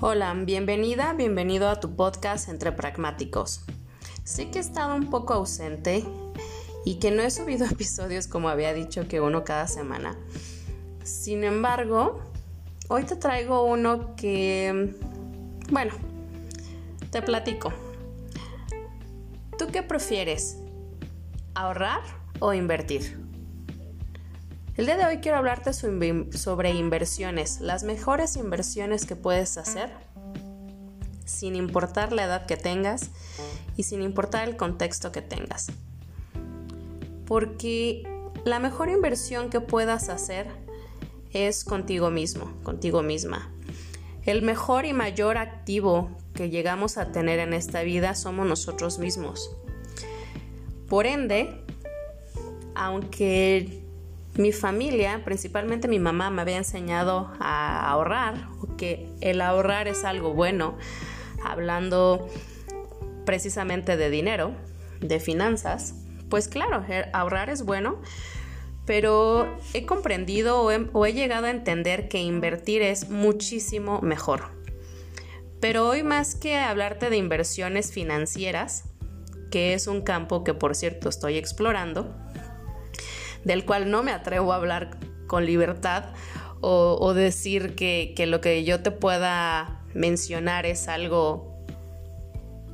Hola, bienvenida, bienvenido a tu podcast Entre Pragmáticos. Sé que he estado un poco ausente y que no he subido episodios como había dicho que uno cada semana. Sin embargo, hoy te traigo uno que, bueno, te platico. ¿Tú qué prefieres? ¿Ahorrar o invertir? El día de hoy quiero hablarte sobre inversiones, las mejores inversiones que puedes hacer sin importar la edad que tengas y sin importar el contexto que tengas. Porque la mejor inversión que puedas hacer es contigo mismo, contigo misma. El mejor y mayor activo que llegamos a tener en esta vida somos nosotros mismos. Por ende, aunque mi familia, principalmente mi mamá, me había enseñado a ahorrar, que el ahorrar es algo bueno, hablando precisamente de dinero, de finanzas. Pues claro, ahorrar es bueno, pero he comprendido o he, o he llegado a entender que invertir es muchísimo mejor. Pero hoy más que hablarte de inversiones financieras, que es un campo que por cierto estoy explorando, del cual no me atrevo a hablar con libertad o, decir que, lo que yo te pueda mencionar es algo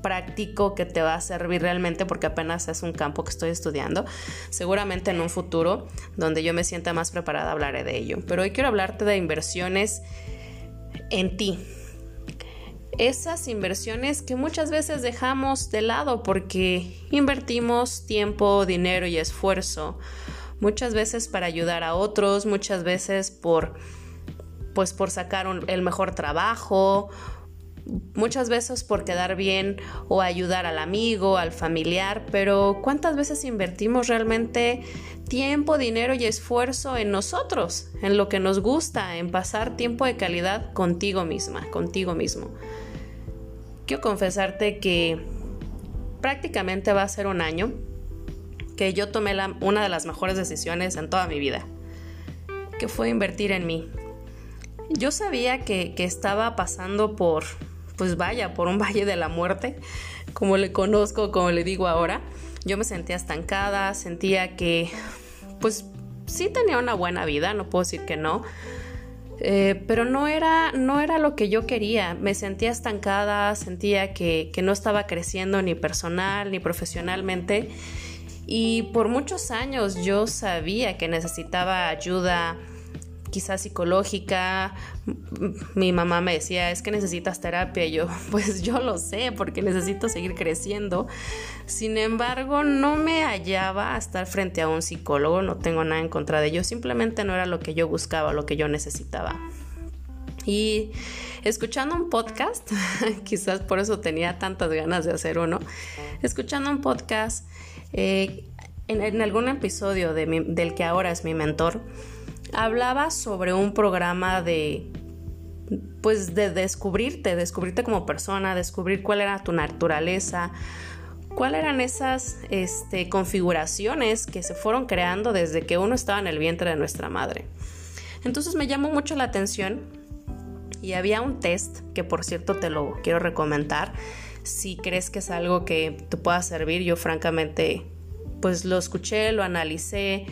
práctico que te va a servir realmente porque apenas es un campo que estoy estudiando. Seguramente en un futuro donde yo me sienta más preparada hablaré de ello. Pero hoy quiero hablarte de inversiones en ti. Esas inversiones que muchas veces dejamos de lado porque invertimos tiempo, dinero y esfuerzo muchas veces para ayudar a otros, muchas veces por pues por sacar el mejor trabajo, muchas veces por quedar bien o ayudar al amigo, al familiar, pero ¿cuántas veces invertimos realmente tiempo, dinero y esfuerzo en nosotros, en lo que nos gusta, en pasar tiempo de calidad contigo misma, contigo mismo? Quiero confesarte que prácticamente va a ser un año que yo tomé una de las mejores decisiones en toda mi vida, que fue invertir en mí. Yo sabía que, estaba pasando por, pues vaya, por un valle de la muerte, como le conozco, como le digo ahora. Yo me sentía estancada, sentía que, pues sí tenía una buena vida, no puedo decir que no, eh, pero no era, no era lo que yo quería. Me sentía estancada, sentía que, que no estaba creciendo ni personal ni profesionalmente y por muchos años yo sabía que necesitaba ayuda quizás psicológica. Mi mamá me decía, es que necesitas terapia. Y yo, pues yo lo sé, porque necesito seguir creciendo. Sin embargo, no me hallaba a estar frente a un psicólogo, no tengo nada en contra de ello, simplemente no era lo que yo buscaba, lo que yo necesitaba. Y escuchando un podcast, quizás por eso tenía tantas ganas de hacer uno, escuchando un podcast, eh, en, algún episodio del que ahora es mi mentor, hablaba sobre un programa de, pues, de descubrirte, descubrirte como persona, descubrir cuál era tu naturaleza, cuáles eran esas este, configuraciones que se fueron creando desde que uno estaba en el vientre de nuestra madre. Entonces me llamó mucho la atención y había un test que por cierto te lo quiero recomendar. Si crees que es algo que te pueda servir, yo francamente pues lo escuché, lo analicé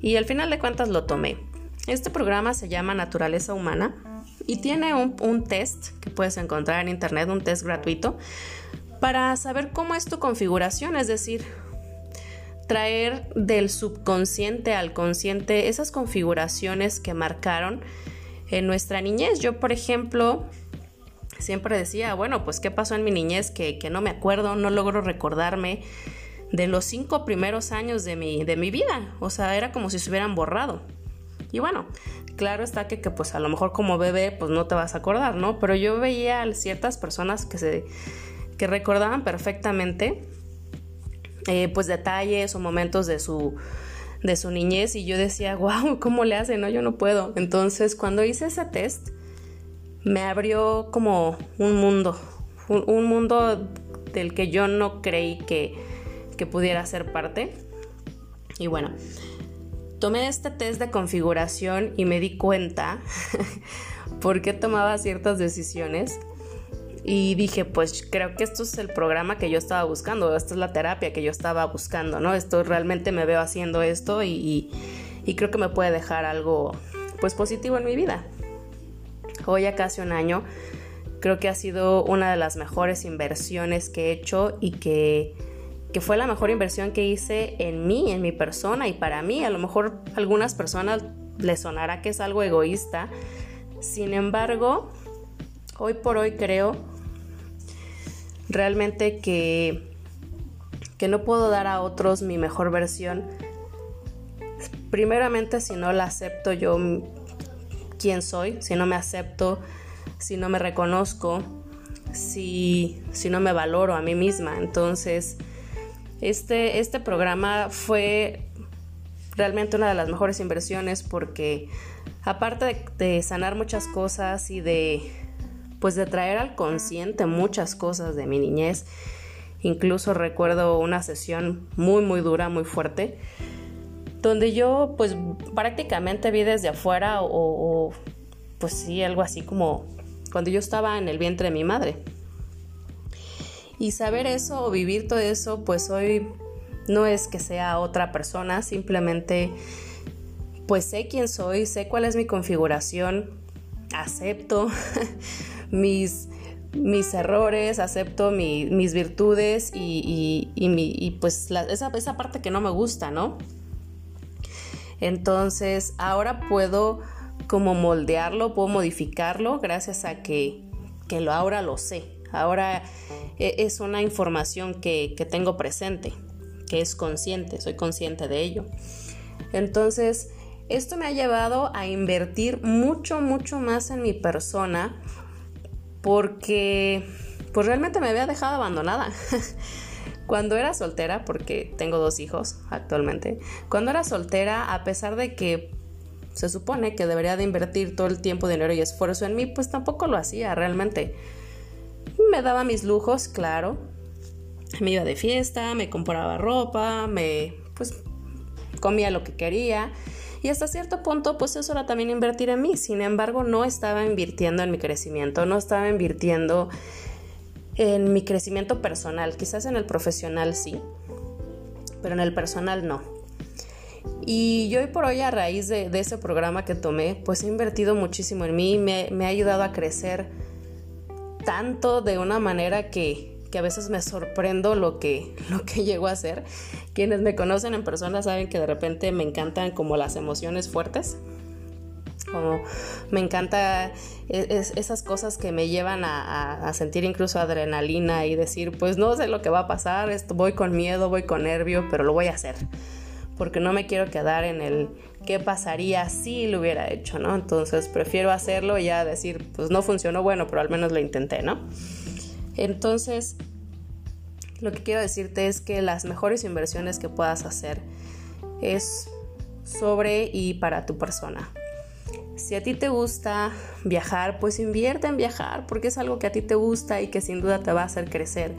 y al final de cuentas lo tomé. Este programa se llama Naturaleza Humana y tiene un, un test que puedes encontrar en internet, un test gratuito, para saber cómo es tu configuración, es decir, traer del subconsciente al consciente esas configuraciones que marcaron en nuestra niñez. Yo, por ejemplo, siempre decía, bueno, pues qué pasó en mi niñez que, no me acuerdo, no logro recordarme de los cinco primeros años de mi, de mi vida. O sea, era como si se hubieran borrado. Y bueno, claro está que, que, pues a lo mejor como bebé pues no te vas a acordar, ¿no? Pero yo veía a ciertas personas que se que recordaban perfectamente eh, pues detalles o momentos de su de su niñez y yo decía, wow, ¿cómo le hace? No, yo no puedo. Entonces, cuando hice ese test, me abrió como un mundo, un, mundo del que yo no creí que, que pudiera ser parte. Y bueno, tomé este test de configuración y me di cuenta por qué tomaba ciertas decisiones. Y dije, pues creo que esto es el programa que yo estaba buscando, esta es la terapia que yo estaba buscando, ¿no? Esto realmente me veo haciendo esto y, y creo que me puede dejar algo, pues positivo en mi vida. Hoy ya casi un año, creo que ha sido una de las mejores inversiones que he hecho y que que fue la mejor inversión que hice en mí, en mi persona y para mí. A lo mejor a algunas personas les sonará que es algo egoísta. Sin embargo, hoy por hoy creo realmente que, que no puedo dar a otros mi mejor versión. Primeramente si no la acepto yo quién soy, si no me acepto, si no me reconozco, si, si no me valoro a mí misma. Entonces, este, este programa fue realmente una de las mejores inversiones porque aparte de, sanar muchas cosas y de pues de traer al consciente muchas cosas de mi niñez, incluso recuerdo una sesión muy muy dura, muy fuerte, donde yo pues prácticamente vi desde afuera o, pues sí, algo así como cuando yo estaba en el vientre de mi madre. Y saber eso o vivir todo eso, pues hoy no es que sea otra persona, simplemente pues sé quién soy, sé cuál es mi configuración, acepto mis, mis errores, acepto mis virtudes y, y, pues esa, esa parte que no me gusta, ¿no? Entonces ahora puedo como moldearlo, puedo modificarlo gracias a que, que lo, ahora lo sé. Ahora eh, es una información que, tengo presente, que es consciente, soy consciente de ello. Entonces, esto me ha llevado a invertir mucho, mucho más en mi persona porque pues realmente me había dejado abandonada. cuando era soltera, porque tengo dos hijos actualmente, cuando era soltera, a pesar de que se supone que debería de invertir todo el tiempo, dinero y esfuerzo en mí, pues tampoco lo hacía realmente. Me daba mis lujos, claro. Me iba de fiesta, me compraba ropa, me pues comía lo que quería. Y hasta cierto punto, pues eso era también invertir en mí. Sin embargo, no estaba invirtiendo en mi crecimiento, no estaba invirtiendo en mi crecimiento personal. Quizás en el profesional sí, pero en el personal no. Y yo hoy por hoy, a raíz de, ese programa que tomé, pues he invertido muchísimo en mí, me, me ha ayudado a crecer tanto de una manera que, a veces me sorprendo lo que, lo que llego a hacer. Quienes me conocen en persona saben que de repente me encantan como las emociones fuertes. Como me encanta e, esas cosas que me llevan a, sentir incluso adrenalina y decir, pues no sé lo que va a pasar, esto, voy con miedo, voy con nervio, pero lo voy a hacer. Porque no me quiero quedar en el qué pasaría si lo hubiera hecho, ¿no? Entonces prefiero hacerlo y ya decir, pues no funcionó, bueno, pero al menos lo intenté, ¿no? Entonces, lo que quiero decirte es que las mejores inversiones que puedas hacer es sobre y para tu persona. Si a ti te gusta viajar, pues invierte en viajar porque es algo que a ti te gusta y que sin duda te va a hacer crecer.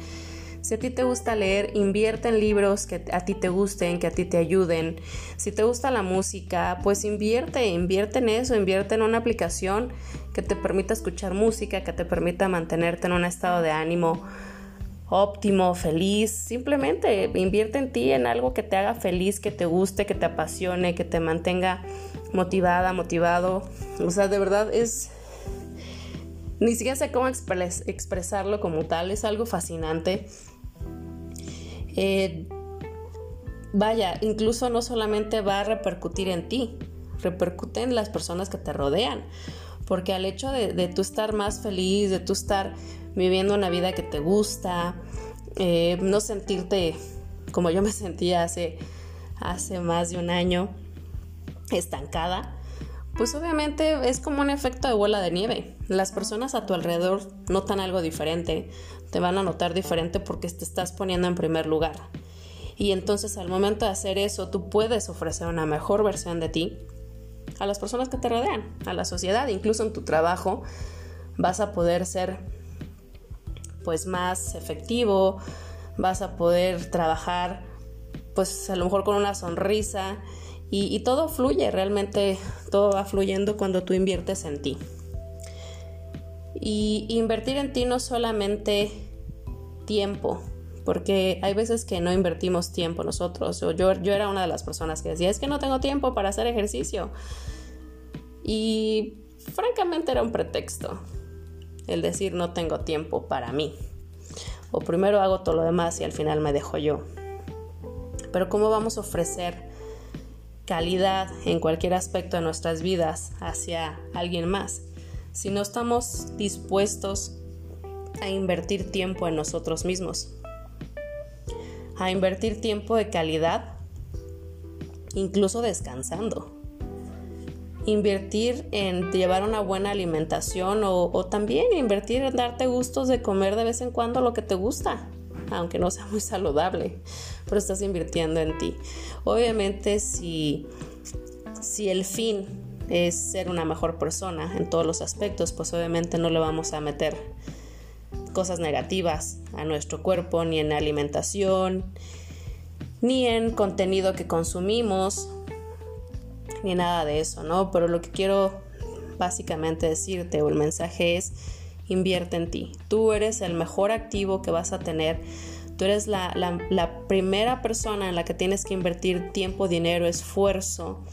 Si a ti te gusta leer, invierte en libros que a ti te gusten, que a ti te ayuden. Si te gusta la música, pues invierte, invierte en eso, invierte en una aplicación que te permita escuchar música, que te permita mantenerte en un estado de ánimo óptimo, feliz. Simplemente invierte en ti, en algo que te haga feliz, que te guste, que te apasione, que te mantenga motivada, motivado. O sea, de verdad es... Ni siquiera sé cómo expresarlo como tal, es algo fascinante. Eh, vaya, incluso no solamente va a repercutir en ti, repercute en las personas que te rodean. Porque al hecho de, tú estar más feliz, de tú estar viviendo una vida que te gusta, eh, no sentirte como yo me sentía hace, hace más de un año, estancada, pues obviamente es como un efecto de bola de nieve. Las personas a tu alrededor notan algo diferente, te van a notar diferente porque te estás poniendo en primer lugar. Y entonces al momento de hacer eso, tú puedes ofrecer una mejor versión de ti a las personas que te rodean, a la sociedad, incluso en tu trabajo vas a poder ser pues más efectivo, vas a poder trabajar pues a lo mejor con una sonrisa Y, todo fluye, realmente todo va fluyendo cuando tú inviertes en ti. Y invertir en ti no solamente tiempo, porque hay veces que no invertimos tiempo nosotros. Yo, yo era una de las personas que decía, es que no tengo tiempo para hacer ejercicio. Y francamente era un pretexto el decir no tengo tiempo para mí. O primero hago todo lo demás y al final me dejo yo. Pero ¿cómo vamos a ofrecer calidad en cualquier aspecto de nuestras vidas hacia alguien más si no estamos dispuestos a invertir tiempo en nosotros mismos? A invertir tiempo de calidad, incluso descansando invertir en llevar una buena alimentación o, también invertir en darte gustos de comer de vez en cuando lo que te gusta, aunque no sea muy saludable, pero estás invirtiendo en ti. Obviamente si, si el fin es ser una mejor persona en todos los aspectos, pues obviamente no le vamos a meter cosas negativas a nuestro cuerpo, ni en alimentación, ni en contenido que consumimos, ni nada de eso, ¿no? Pero lo que quiero básicamente decirte o el mensaje es invierte en ti. Tú eres el mejor activo que vas a tener. Tú eres la, primera persona en la que tienes que invertir tiempo, dinero, esfuerzo.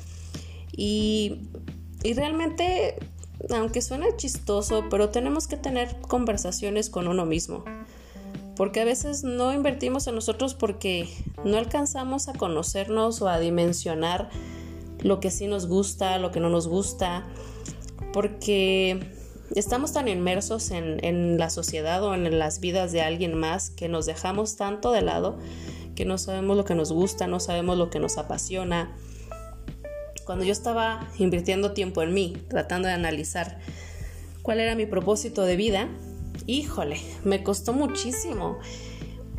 Y, y realmente, aunque suene chistoso, pero tenemos que tener conversaciones con uno mismo. Porque a veces no invertimos en nosotros porque no alcanzamos a conocernos o a dimensionar lo que sí nos gusta, lo que no nos gusta, porque estamos tan inmersos en, la sociedad o en las vidas de alguien más que nos dejamos tanto de lado que no sabemos lo que nos gusta, no sabemos lo que nos apasiona. Cuando yo estaba invirtiendo tiempo en mí, tratando de analizar cuál era mi propósito de vida, híjole, me costó muchísimo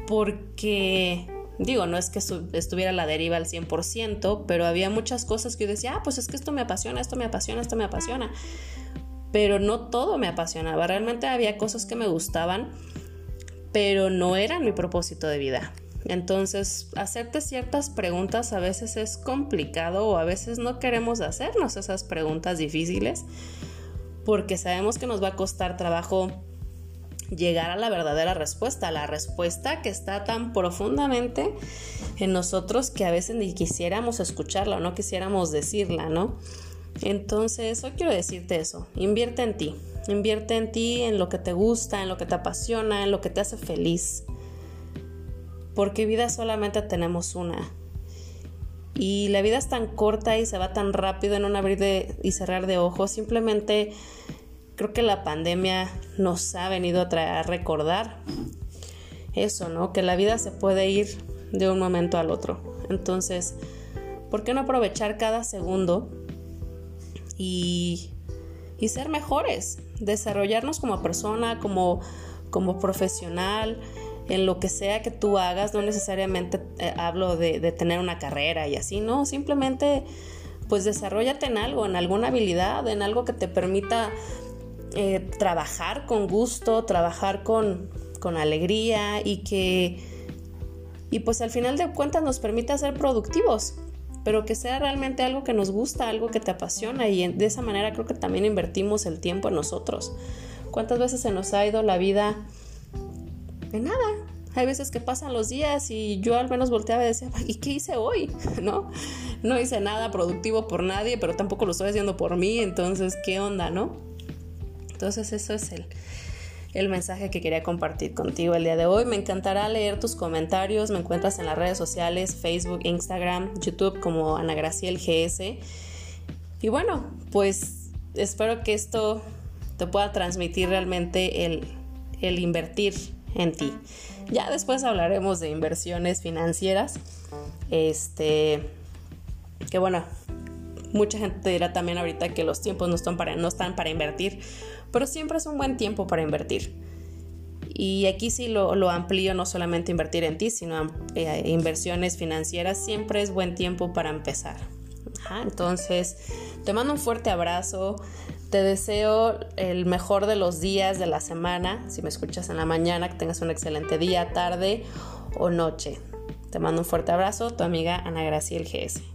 porque Digo, no es que estuviera a la deriva al 100%, pero había muchas cosas que yo decía, ah, pues es que esto me apasiona, esto me apasiona, esto me apasiona. Pero no todo me apasionaba. Realmente había cosas que me gustaban, pero no eran mi propósito de vida. Entonces, hacerte ciertas preguntas a veces es complicado o a veces no queremos hacernos esas preguntas difíciles porque sabemos que nos va a costar trabajo llegar a la verdadera respuesta, la respuesta que está tan profundamente en nosotros que a veces ni quisiéramos escucharla o no quisiéramos decirla, ¿no? Entonces, hoy quiero decirte eso, invierte en ti, invierte en ti, en lo que te gusta, en lo que te apasiona, en lo que te hace feliz, porque vida solamente tenemos una. Y la vida es tan corta y se va tan rápido en un abrir y cerrar de ojos, simplemente creo que la pandemia nos ha venido a, traer, a recordar eso, ¿no? Que la vida se puede ir de un momento al otro. Entonces, ¿por qué no aprovechar cada segundo y, y ser mejores? Desarrollarnos como persona, como, como profesional, en lo que sea que tú hagas, no necesariamente eh, hablo de, tener una carrera y así, no, simplemente pues desarrollate en algo, en alguna habilidad, en algo que te permita eh, trabajar con gusto, trabajar con, con alegría y que, y pues al final de cuentas nos permita ser productivos, pero que sea realmente algo que nos gusta, algo que te apasiona y de esa manera creo que también invertimos el tiempo en nosotros. ¿Cuántas veces se nos ha ido la vida de nada? Hay veces que pasan los días y yo al menos volteaba y decía, ¿y qué hice hoy? ¿No? No hice nada productivo por nadie, pero tampoco lo estoy haciendo por mí, entonces, ¿qué onda, no? Entonces eso es el, el mensaje que quería compartir contigo el día de hoy. Me encantará leer tus comentarios. Me encuentras en las redes sociales, Facebook, Instagram, YouTube como Ana Graciel GS. Y bueno, pues espero que esto te pueda transmitir realmente el, invertir en ti. Ya después hablaremos de inversiones financieras. Este, que bueno, mucha gente dirá también ahorita que los tiempos no están para invertir pero siempre es un buen tiempo para invertir. Y aquí sí lo, amplío, no solamente invertir en ti, sino eh, inversiones financieras, siempre es buen tiempo para empezar. entonces, te mando un fuerte abrazo, te deseo el mejor de los días de la semana, si me escuchas en la mañana, que tengas un excelente día, tarde o noche. Te mando un fuerte abrazo, tu amiga Ana Graciel GS.